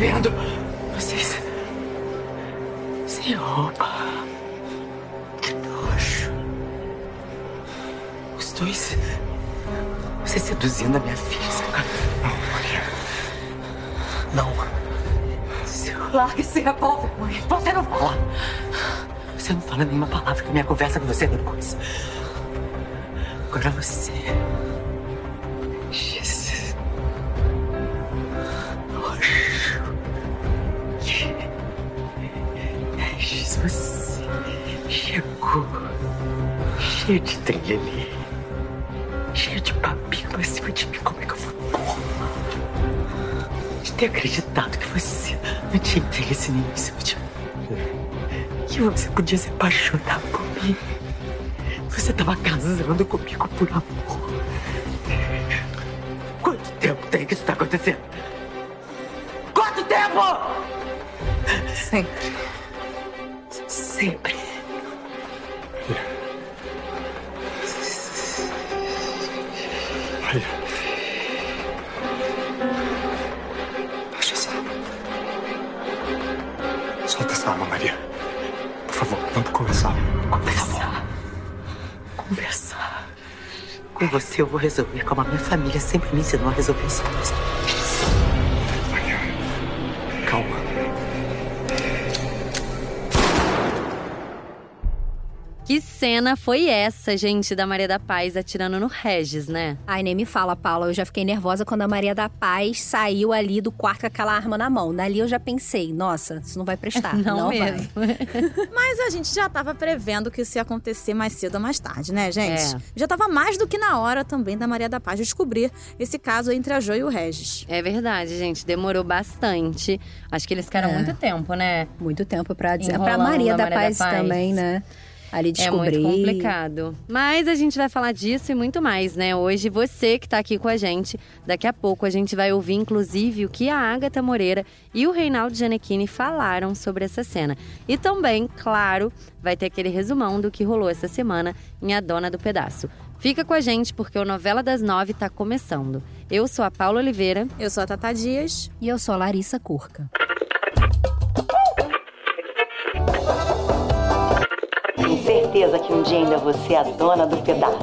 vendo? Vocês. Sem roupa. Que nojo. Os dois. Você seduzindo a minha filha? Não, Maria. Não. Largue esse revólver, mãe. Você não fala. Você não fala nenhuma palavra que minha conversa com você depois. Agora você. Você chegou. Cheio de trilha Cheio de papinho em cima de mim. Como é que eu vou? De ter acreditado que você não tinha interesse nenhum em cima de mim. Que você podia se apaixonar por mim. Você estava casando comigo por amor. Quanto tempo tem que isso está acontecendo? Quanto tempo? Sempre. Sempre. Maria. Baixa essa arma. Solta essa arma, Maria. Por favor, vamos conversar. Conversar. Conversar. Com você eu vou resolver como a minha família sempre me ensinou a resolver as coisas. Cena foi essa, gente, da Maria da Paz atirando no Regis, né? Ai, nem me fala, Paula. Eu já fiquei nervosa quando a Maria da Paz saiu ali do quarto com aquela arma na mão. Dali eu já pensei, nossa, isso não vai prestar. Não, não mesmo. vai. Mas a gente já tava prevendo que isso ia acontecer mais cedo ou mais tarde, né, gente? É. Já tava mais do que na hora também da Maria da Paz descobrir esse caso entre a Jo e o Regis. É verdade, gente. Demorou bastante. Acho que eles ficaram É. muito tempo, né? Muito tempo pra dizer. Enrolando Pra Maria da Maria da Paz, Paz. também, né? Ali descobrir. É muito complicado. Mas a gente vai falar disso e muito mais, né? Hoje, você que tá aqui com a gente, daqui a pouco a gente vai ouvir, inclusive, o que a Agatha Moreira e o Reinaldo Gianecchini falaram sobre essa cena. E também, claro, vai ter aquele resumão do que rolou essa semana em A Dona do Pedaço. Fica com a gente porque o Novela das Nove tá começando. Eu sou a Paula Oliveira. Eu sou a Tata Dias. E eu sou a Larissa Curca. Certeza que um dia ainda você é a dona do pedaço.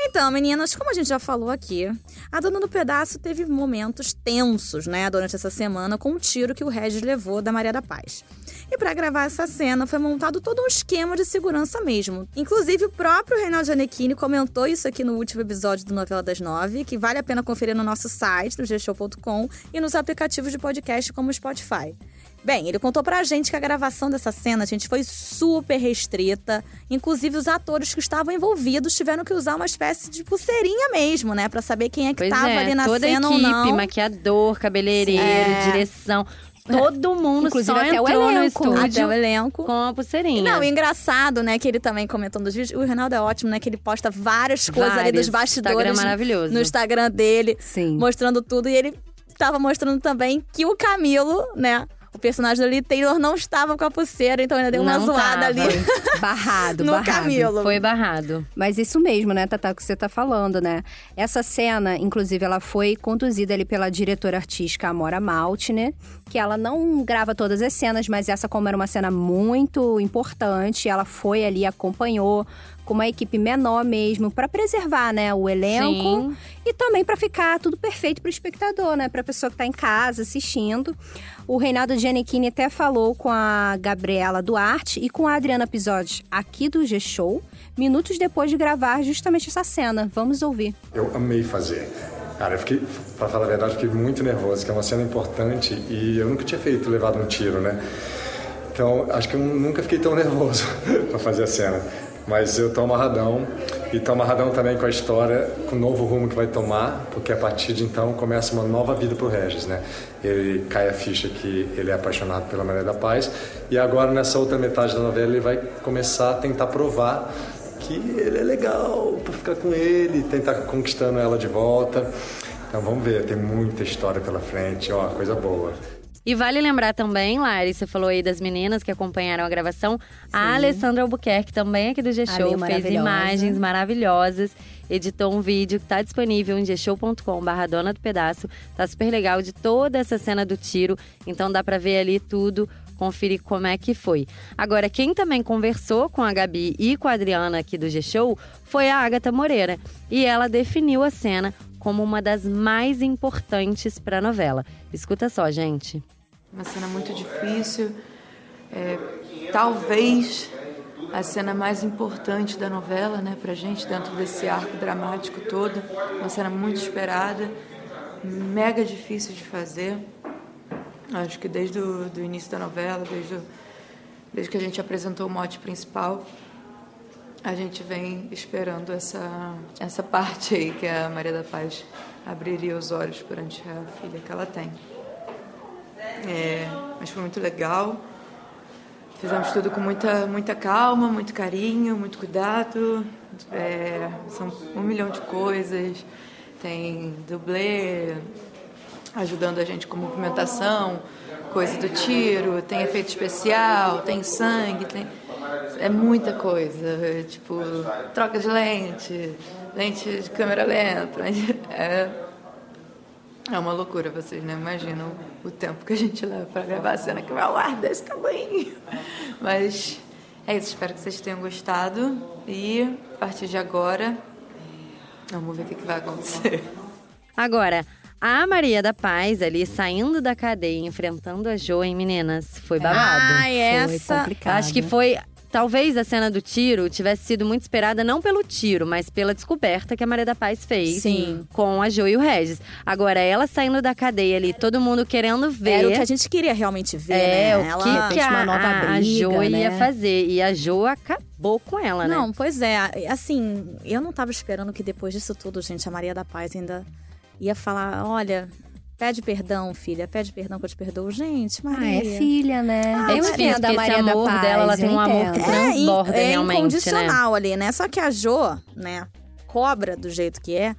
Então, meninas, como a gente já falou aqui, a dona do pedaço teve momentos tensos, né, durante essa semana com o tiro que o Regis levou da Maria da Paz. E pra gravar essa cena foi montado todo um esquema de segurança mesmo. Inclusive o próprio Reinaldo Gianecchini comentou isso aqui no último episódio do Novela das Nove, que vale a pena conferir no nosso site, do gshow.com, e nos aplicativos de podcast como o Spotify. Bem, ele contou pra gente que a gravação dessa cena, gente, foi super restrita. Inclusive, os atores que estavam envolvidos tiveram que usar uma espécie de pulseirinha mesmo, né? Pra saber quem é que Pois tava é, ali na toda cena a equipe, ou não. maquiador, cabeleireiro, É. direção. Todo mundo Inclusive só até o elenco. estúdio Até o elenco. com a pulseirinha. Não, e engraçado, né, que ele também comentou nos vídeos. O Reinaldo é ótimo, né, que ele posta várias coisas ali Várias. dos bastidores. Instagram maravilhoso. No Instagram dele, Sim. mostrando tudo. E ele tava mostrando também que o Camilo, né, o personagem do Lee Taylor não estava com a pulseira, então ainda deu uma Não zoada tava. ali Barrado, no barrado. Camilo. Foi barrado. Mas isso mesmo, né, Tatá, que você tá falando, né? Essa cena, inclusive, ela foi conduzida ali pela diretora artística Amora Maltner, que ela não grava todas as cenas, mas essa, como era uma cena muito importante, ela foi ali, acompanhou com uma equipe menor mesmo, pra preservar, né, o elenco Sim. e também pra ficar tudo perfeito pro espectador, né, pra pessoa que tá em casa assistindo. O Reinaldo Giannichini até falou com a Gabriela Duarte e com a Adriana Pisodi aqui do G-Show, minutos depois de gravar justamente essa cena. Vamos ouvir. Eu amei fazer. Cara, eu fiquei, pra falar a verdade, fiquei muito nervoso, que é uma cena importante e eu nunca tinha feito levado um tiro, né? Então, acho que eu nunca fiquei tão nervoso pra fazer a cena. Mas eu tô amarradão e tô amarradão também com a história, com o novo rumo que vai tomar, porque a partir de então começa uma nova vida pro Regis, né? Ele cai a ficha que ele é apaixonado pela Maria da Paz e agora nessa outra metade da novela ele vai começar a tentar provar que ele é legal pra ficar com ele, tentar conquistando ela de volta. Então vamos ver, tem muita história pela frente, ó, coisa boa. E vale lembrar também, Lari, você falou aí das meninas que acompanharam a gravação. A Alessandra Albuquerque, também aqui do G-Show, fez imagens maravilhosas. Editou um vídeo que tá disponível em gshow.com/barra dona do pedaço. Tá super legal de toda essa cena do tiro. Então dá pra ver ali tudo conferir como é que foi. Agora, quem também conversou com a Gabi e com a Adriana aqui do G-Show foi a Agatha Moreira. E ela definiu a cena como uma das mais importantes para a novela. Escuta só, gente. Uma cena muito difícil. É, talvez a cena mais importante da novela, né, pra gente, dentro desse arco dramático todo. Uma cena muito esperada, mega difícil de fazer. Acho que desde o do início da novela, desde, o- desde que a gente apresentou o mote principal, a gente vem esperando essa, essa parte aí que a Maria da Paz abriria os olhos perante a filha que ela tem. É, mas foi muito legal. Fizemos tudo com muita, muita calma, muito carinho, muito cuidado. É, são um milhão de coisas. Tem dublê ajudando a gente com movimentação, coisa do tiro, tem efeito especial, tem sangue, tem. É muita coisa. tipo, troca de lente, lente de câmera lenta. É, é uma loucura, vocês não imaginam o tempo que a gente leva para gravar a cena que vai ao ar desse tamanho. Mas é isso, espero que vocês tenham gostado e a partir de agora, vamos ver o que que vai acontecer. Agora, a Maria da Paz ali saindo da cadeia, enfrentando a Jo, hein, meninas? Foi babado. Ai, essa. complicado. Acho que foi. Talvez a cena do tiro tivesse sido muito esperada, não pelo tiro, mas pela descoberta que a Maria da Paz fez Sim. com a Jo e o Regis. Agora, ela saindo da cadeia ali, todo mundo querendo ver. Era o que a gente queria realmente ver, É, né? o Ela... que, que a, uma nova a- a briga, Jo ia né? fazer. E a Jo acabou com ela, né? Não, pois é. Assim, eu não tava esperando que depois disso tudo, gente, a Maria da Paz ainda ia falar: olha, pede perdão, filha, pede perdão que eu te perdoo. Gente, Ah, Maria. é filha, né? É eu entendo a Maria da amor Paz, dela, ela tem um amor que transborda é, é realmente, né? incondicional ali, né? Só que a Jo, né, cobra do jeito que é,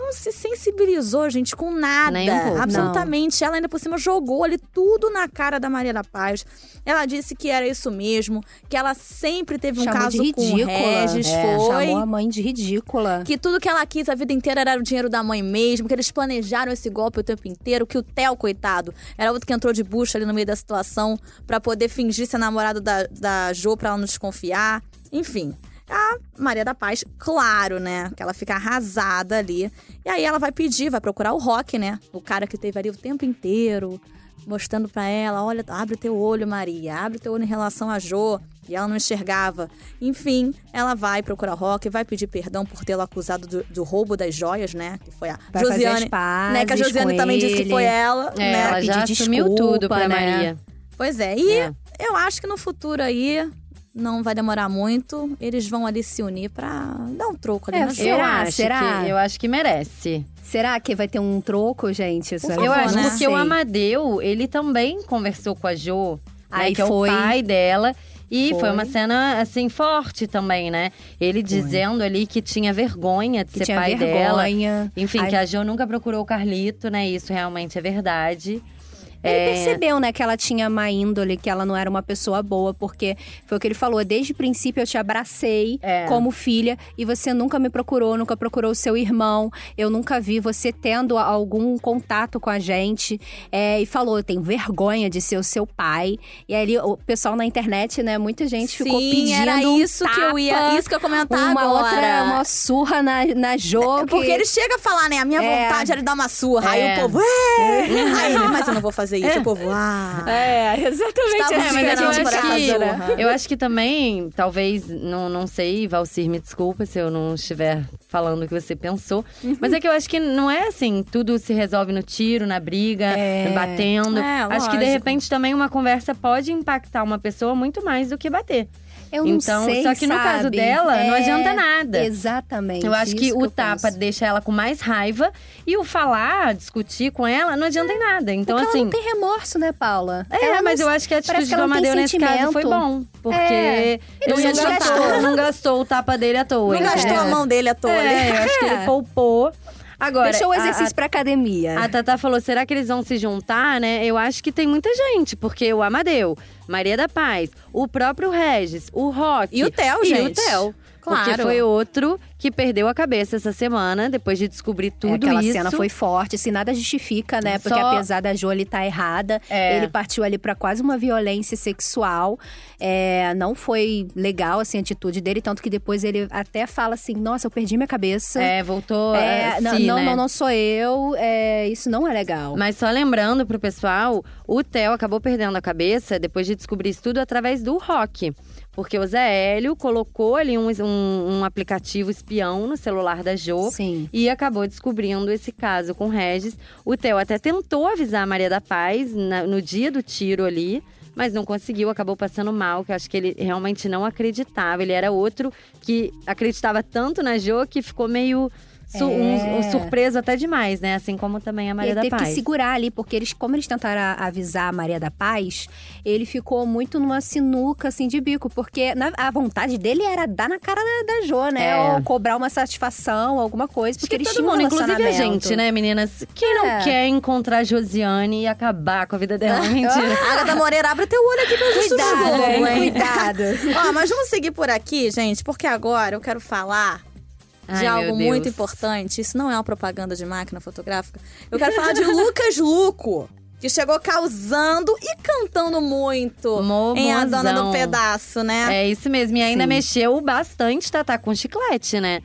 não se sensibilizou, gente, com nada. Nem um pouco. Absolutamente. Ela ainda por cima jogou ali tudo na cara da Maria da Paz. Ela disse que era isso mesmo, que ela sempre teve um Chamou caso de com o ridícula. Regis, É, foi. Chamou a mãe de ridícula. Que tudo que ela quis a vida inteira era o dinheiro da mãe mesmo, que eles planejaram esse golpe o tempo inteiro, que o Theo, coitado, era outro que entrou de bucha ali no meio da situação pra poder fingir ser namorado da, da Jo pra ela não desconfiar. Enfim. A Maria da Paz, claro, né? Que ela fica arrasada ali. E aí ela vai pedir, vai procurar o Rock, né? O cara que teve ali o tempo inteiro, mostrando pra ela: olha, abre teu olho, Maria, abre teu olho em relação a Jo. E ela não enxergava. Enfim, ela vai procurar o Rock, vai pedir perdão por tê-lo acusado do, do roubo das joias, né? Que foi a Vai fazer Josiane. né? Que a Josiane também disse que ele. foi ela, É, né? ela já pedir assumiu desculpa, tudo pra né? Maria. Pois é. E É. eu acho que no futuro aí não vai demorar muito. Eles vão ali se unir pra dar um troco ali É, na eu Jo. Eu Será? acho, Será? Que, eu acho que merece. Será que vai ter um troco, gente? Isso favor, eu acho né? porque o Amadeu, ele também conversou com a Jo, né, Aí que é foi. o pai dela. E foi. Foi. uma cena, assim, forte também, né? Ele dizendo ali que tinha vergonha de Que ser tinha pai dela. vergonha. Enfim, Aí- que a Jo nunca procurou o Carlito, né? Isso realmente é verdade. Ele É, percebeu, né, que ela tinha má índole, que ela não era uma pessoa boa, porque foi o que ele falou. Desde o princípio eu te abracei É. como filha e você nunca me procurou, nunca procurou o seu irmão. Eu nunca vi você tendo algum contato com a gente. É, e falou: eu tenho vergonha de ser o seu pai. E aí o pessoal na internet, né, muita gente ficou Sim, pedindo. era um isso que eu ia. tapa, Isso que eu comentar uma agora. outra, uma surra na, na Jo. É Porque que- ele chega a falar, né? A minha É. vontade era dar uma surra. É. Aí o povo, é! Aí ele, mas eu não vou fazer isso. O povo, ah. É, exatamente. Estávamos É, mas eu acho, que, eu acho que também, talvez, não, não sei, Valcir, me desculpa se eu não estiver falando o que você pensou. Uhum. Mas é que eu acho que não é assim, tudo se resolve no tiro, na briga, É. batendo. É, acho que de repente também uma conversa pode impactar uma pessoa muito mais do que bater. Eu não Então, sei, só que no caso sabe? dela, não É, adianta nada. Exatamente. Eu acho que o eu tapa penso. deixa ela com mais raiva e o falar, discutir com ela, não adianta em nada. Então, Porque assim. ela não tem remorso, né, Paula? É, Ela mas não- eu acho que a atitude que do não Amadeu nesse caso foi bom. Porque É. ele Não não, gastou, não gastou o tapa dele à toa. Não gastou a mão dele à toa. É, ali. eu acho que ele poupou. Agora, Deixou o exercício a- pra academia. A Tatá falou: será que eles vão se juntar, né? Eu acho que tem muita gente, porque o Amadeu, Maria da Paz, o próprio Regis, o Rock. E o Theo, e gente. o Theo. Porque Claro. foi outro que perdeu a cabeça essa semana, depois de descobrir É, tudo aquela isso. cena foi forte, assim, nada justifica, né? Porque Só- apesar da Jolie estar errada, É. ele partiu ali pra quase uma violência sexual. É, não foi legal, assim, a atitude dele, tanto que depois ele até fala assim, nossa, eu perdi minha cabeça. É, voltou É, a não, si, não, né? não, não sou eu, é, isso não é legal. Mas só lembrando pro pessoal, o Theo acabou perdendo a cabeça depois de descobrir isso tudo através do rock. Porque o Zé Hélio colocou ali um, um, um aplicativo espião no celular da Jo. Sim. E acabou descobrindo esse caso com o Regis. O Theo até tentou avisar a Maria da Paz na- no dia do tiro ali. Mas não conseguiu, acabou passando mal, que eu acho que ele realmente não acreditava. Ele era outro que acreditava tanto na Jo que ficou meio su- um- um surpreso até demais, né? Assim como também a Maria ele da teve Paz. que segurar ali, porque eles, como eles tentaram avisar a Maria da Paz, ele ficou muito numa sinuca, assim, de bico. Porque na- a vontade dele era dar na cara da, da Jo, né? É. Ou cobrar uma satisfação, alguma coisa. Acho Porque que eles todo tinham um mundo, inclusive a gente, né, meninas? Quem não É. quer encontrar a Josiane e acabar com a vida dela? Mentira. Agatha Moreira, abre teu olho aqui pra gente Cuidado, Globo, hein? Cuidado. Ó, mas vamos seguir por aqui, gente, porque agora eu quero falar de Ai, algo muito importante. Isso não é uma propaganda de máquina fotográfica. Eu quero falar de Lucas Luco. Que chegou causando e cantando muito Momozão. em A Dona do Pedaço, né? É isso mesmo. E ainda Sim. mexeu bastante Tatá com chiclete, né?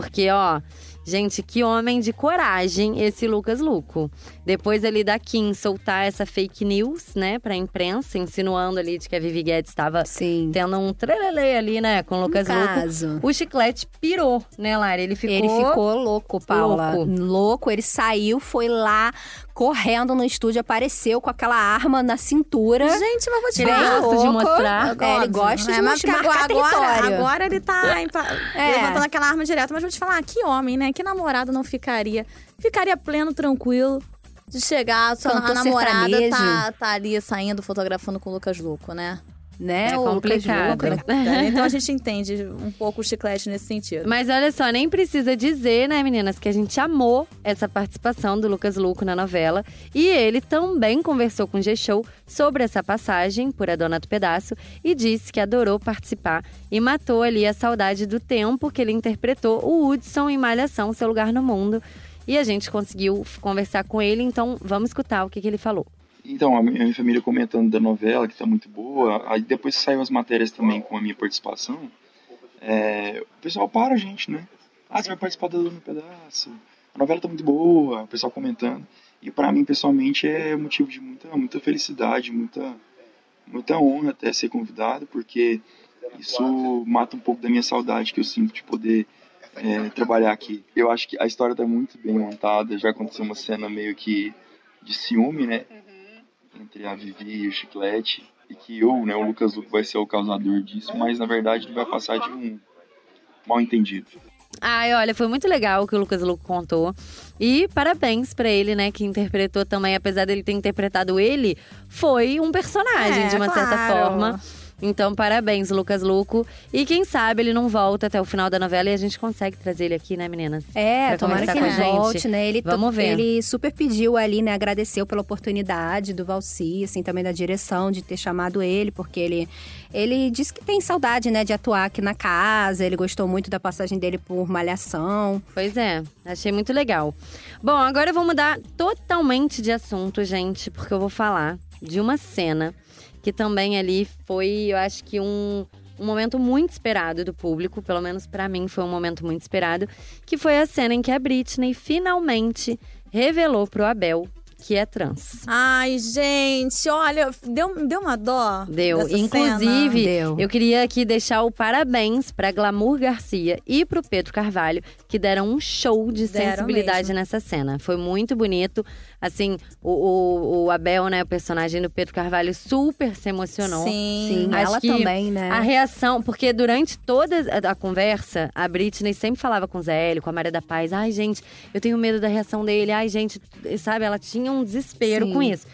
Porque, ó, gente, que homem de coragem esse Lucas Luco. Depois ali da Kim soltar essa fake news, né, pra imprensa, insinuando ali de que a Vivi Guedes estava Sim. tendo um trelelê ali, né, com o Lucas Luco. caso. O chiclete pirou, né, Lara? Ele ficou. Ele ficou louco, Paula. Louco. Louco. Ele saiu, foi lá, correndo no estúdio, apareceu com aquela arma na cintura. Gente, mas vou te Ele falar. gosta de mostrar. É, ele gosta de é, porque marcar agora, território. agora ele tá empa- É. levantando aquela arma direto. Mas vou te falar, que homem, né? Que namorado não ficaria? Ficaria pleno, tranquilo. De chegar, a, sua, Cantor namorada sertanejo. tá, tá ali saindo, fotografando com o Lucas Luco, né? Né? É complicado. Luco. Então a gente entende um pouco o chiclete nesse sentido. Mas olha só, nem precisa dizer, né, meninas, que a gente amou essa participação do Lucas Luco na novela. E ele também conversou com o G-Show sobre essa passagem por A Dona do Pedaço e disse que adorou participar e matou ali a saudade do tempo que ele interpretou o Hudson em Malhação, Seu Lugar no Mundo. E a gente conseguiu conversar com ele, então vamos escutar o que, que ele falou. Então, a minha família comentando da novela, que tá muito boa. Aí depois saiu as matérias também com a minha participação, é, o pessoal para a gente, né? Ah, você vai participar da Dona Pedaço. A novela tá muito boa, o pessoal comentando. E para mim, pessoalmente, é motivo de muita, muita felicidade, muita, muita honra até ser convidado, porque isso mata um pouco da minha saudade que eu sinto de poder é, trabalhar aqui. Eu acho que a história tá muito bem montada, já aconteceu uma cena meio que de ciúme, né? Entre a Vivi e o Chiclete. E que eu, né, o Lucas Luco vai ser o causador disso, mas na verdade ele vai passar de um mal entendido. Ai, olha, foi muito legal o que o Lucas Luco contou. E parabéns pra ele, né, que interpretou também, apesar dele ter interpretado ele, foi um personagem É, de uma certa claro. forma. Então, parabéns, Lucas Luco. E quem sabe ele não volta até o final da novela e a gente consegue trazer ele aqui, né, meninas? É, Pra tomara que ele volte, né? Ele, Vamos ver. ele super pediu ali, né? Agradeceu pela oportunidade do Valci, assim, também da direção de ter chamado ele, porque ele, ele disse que tem saudade, né, de atuar aqui na casa. Ele gostou muito da passagem dele por Malhação. Pois é, achei muito legal. Bom, agora eu vou mudar totalmente de assunto, gente, porque eu vou falar de uma cena que também ali foi, eu acho que um, um momento muito esperado do público, pelo menos pra mim foi um momento muito esperado, que foi a cena em que a Britney finalmente revelou pro Abel que é trans. Ai, gente, olha, deu, deu uma dó. Deu. dessa Inclusive, cena. Deu. eu queria aqui deixar o parabéns pra Glamour Garcia e pro Pedro Carvalho, que deram um show de Deram sensibilidade mesmo. nessa cena. Foi muito bonito. Assim, o, o, o Abel, né, o personagem do Pedro Carvalho, super se emocionou. Sim. Sim, Acho ela também, né? A reação, porque durante toda a, conversa, a Britney sempre falava com o Zé Hélio, com a Maria da Paz. Ai, gente, eu tenho medo da reação dele. Ai, gente, sabe? Ela tinha um desespero Sim. com isso.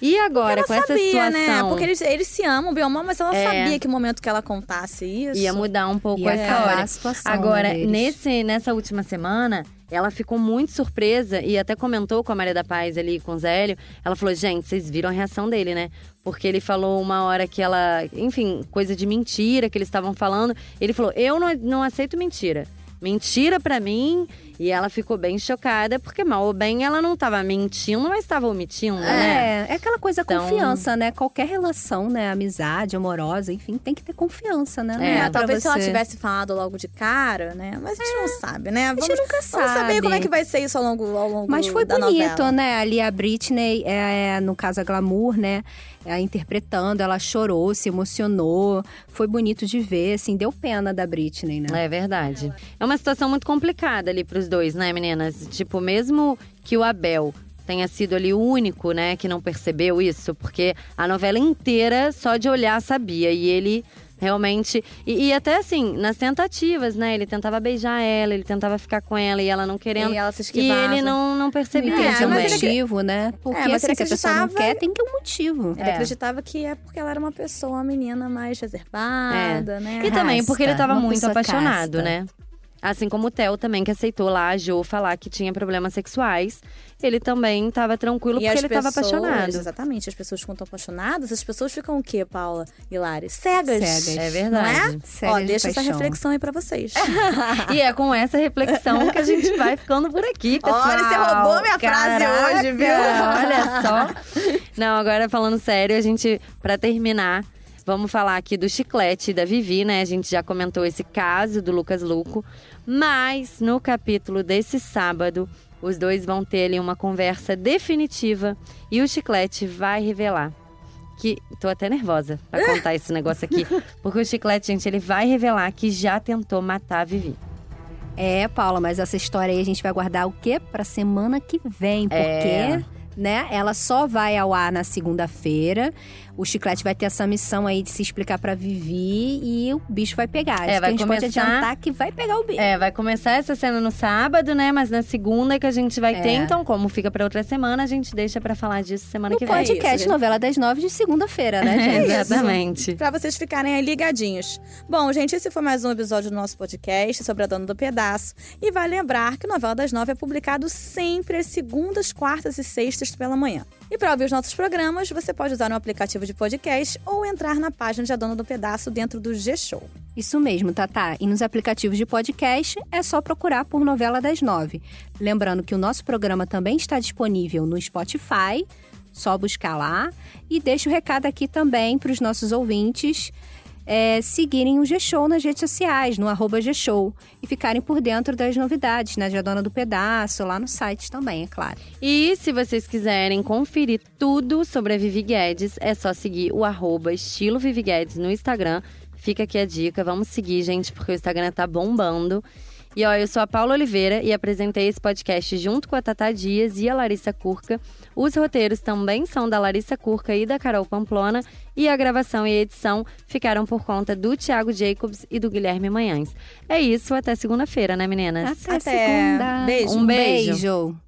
E agora, ela com essa sabia, situação. né? Porque eles, eles se amam, bem ou mal, mas ela É. sabia que o momento que ela contasse isso. Ia mudar um pouco Ia a acabar história. a situação, Agora, né, deles. nesse, nessa última semana, ela ficou muito surpresa e até comentou com a Maria da Paz ali, com o Zélio. Ela falou: gente, vocês viram a reação dele, né? Porque ele falou uma hora que ela, enfim, coisa de mentira que eles estavam falando. Ele falou: eu não, não aceito mentira. Mentira pra mim. E ela ficou bem chocada, porque mal ou bem ela não estava mentindo, mas estava omitindo, né? É, é aquela coisa Então- confiança, né? Qualquer relação, né? Amizade, amorosa, enfim, tem que ter confiança, né? É, pra talvez se ela tivesse falado logo de cara, né? Mas a gente não sabe, né? Vamos, gente nunca Vamos saber sabe. como é que vai ser isso ao longo, ao longo Mas foi bonito, novela. né? Ali a Britney, é, no caso a Glamour, né? É, interpretando, ela chorou, se emocionou. Foi bonito de ver, assim, deu pena da Britney, né? É verdade. É uma situação muito complicada ali pros dois, né, meninas? Tipo, mesmo que o Abel tenha sido ali o único, né, que não percebeu isso, porque a novela inteira, só de olhar, sabia. E ele realmente. E, e até assim, nas tentativas, né? Ele tentava beijar ela, ele tentava ficar com ela e ela não querendo. E ela se E esquivava. ele não, não percebia Tem É, que ter um mas motivo, né? Porque mas ele assim, se a pessoa não acreditava- quer, tem que ter um motivo. Ele É. acreditava que é porque ela era uma pessoa, uma menina mais reservada, né? E também porque ele Casta, tava uma muito apaixonado, casta. né? Assim como o Theo também, que aceitou lá a Jo falar que tinha problemas sexuais. Ele também tava tranquilo E porque ele tava pessoas- apaixonado. Exatamente. As pessoas quando estão apaixonadas, as pessoas ficam o quê, Paula e Lari? Cegas. Cegas. É Não verdade. é? Cegas Ó, de deixa essa reflexão aí pra vocês. E é com essa reflexão que a gente vai ficando por aqui, pessoal. Olha, você roubou minha frase Caraca, hoje, viu? Olha só. Não, agora falando sério, a gente, pra terminar, vamos falar aqui do chiclete da Vivi, né? A gente já comentou esse caso do Lucas Luco. Mas no capítulo desse sábado, os dois vão ter ali uma conversa definitiva e o chiclete vai revelar. Que tô até nervosa pra contar esse negócio aqui, porque o chiclete, gente, ele vai revelar que já tentou matar a Vivi. É, Paula, mas essa história aí a gente vai guardar o quê? Pra semana que vem, porque, É. né, ela só vai ao ar na segunda-feira. O Chiclete vai ter essa missão aí de se explicar pra Vivi e o bicho vai pegar. Acho que vai a gente pode começar- adiantar que vai pegar o bicho. É, vai começar essa cena no sábado, né? Mas na segunda é que a gente vai ter. É. Então, como fica pra outra semana, a gente deixa pra falar disso semana No que vem. podcast isso, gente. Novela das Nove de segunda-feira, né, gente? Exatamente. Pra vocês ficarem aí ligadinhos. Bom, gente, esse foi mais um episódio do nosso podcast sobre a Dona do Pedaço. E vai lembrar que o Novela das Nove é publicado sempre às segundas, quartas e sextas pela manhã. E para ouvir os nossos programas, você pode usar um aplicativo de podcast ou entrar na página de A Dona do Pedaço dentro do G-Show. Isso mesmo, Tatá. E nos aplicativos de podcast é só procurar por Novela das Nove. Lembrando que o nosso programa também está disponível no Spotify, só buscar lá. E deixo o recado aqui também para os nossos ouvintes é, seguirem o G-Show nas redes sociais, no arroba G-Show. E ficarem por dentro das novidades, né? De Dona do Pedaço, lá no site também, é claro. E se vocês quiserem conferir tudo sobre a Vivi Guedes, é só seguir o arroba estilo Vivi Guedes no Instagram. Fica aqui a dica, vamos seguir, gente, porque o Instagram tá bombando. E ó, eu sou a Paula Oliveira e apresentei esse podcast junto com a Tata Dias e a Larissa Curca. Os roteiros também são da Larissa Curca e da Carol Pamplona. E a gravação e a edição ficaram por conta do Thiago Jacobs e do Guilherme Manhães. É isso, até segunda-feira, né, meninas? Até, Até. segunda. Beijo. Um beijo. beijo.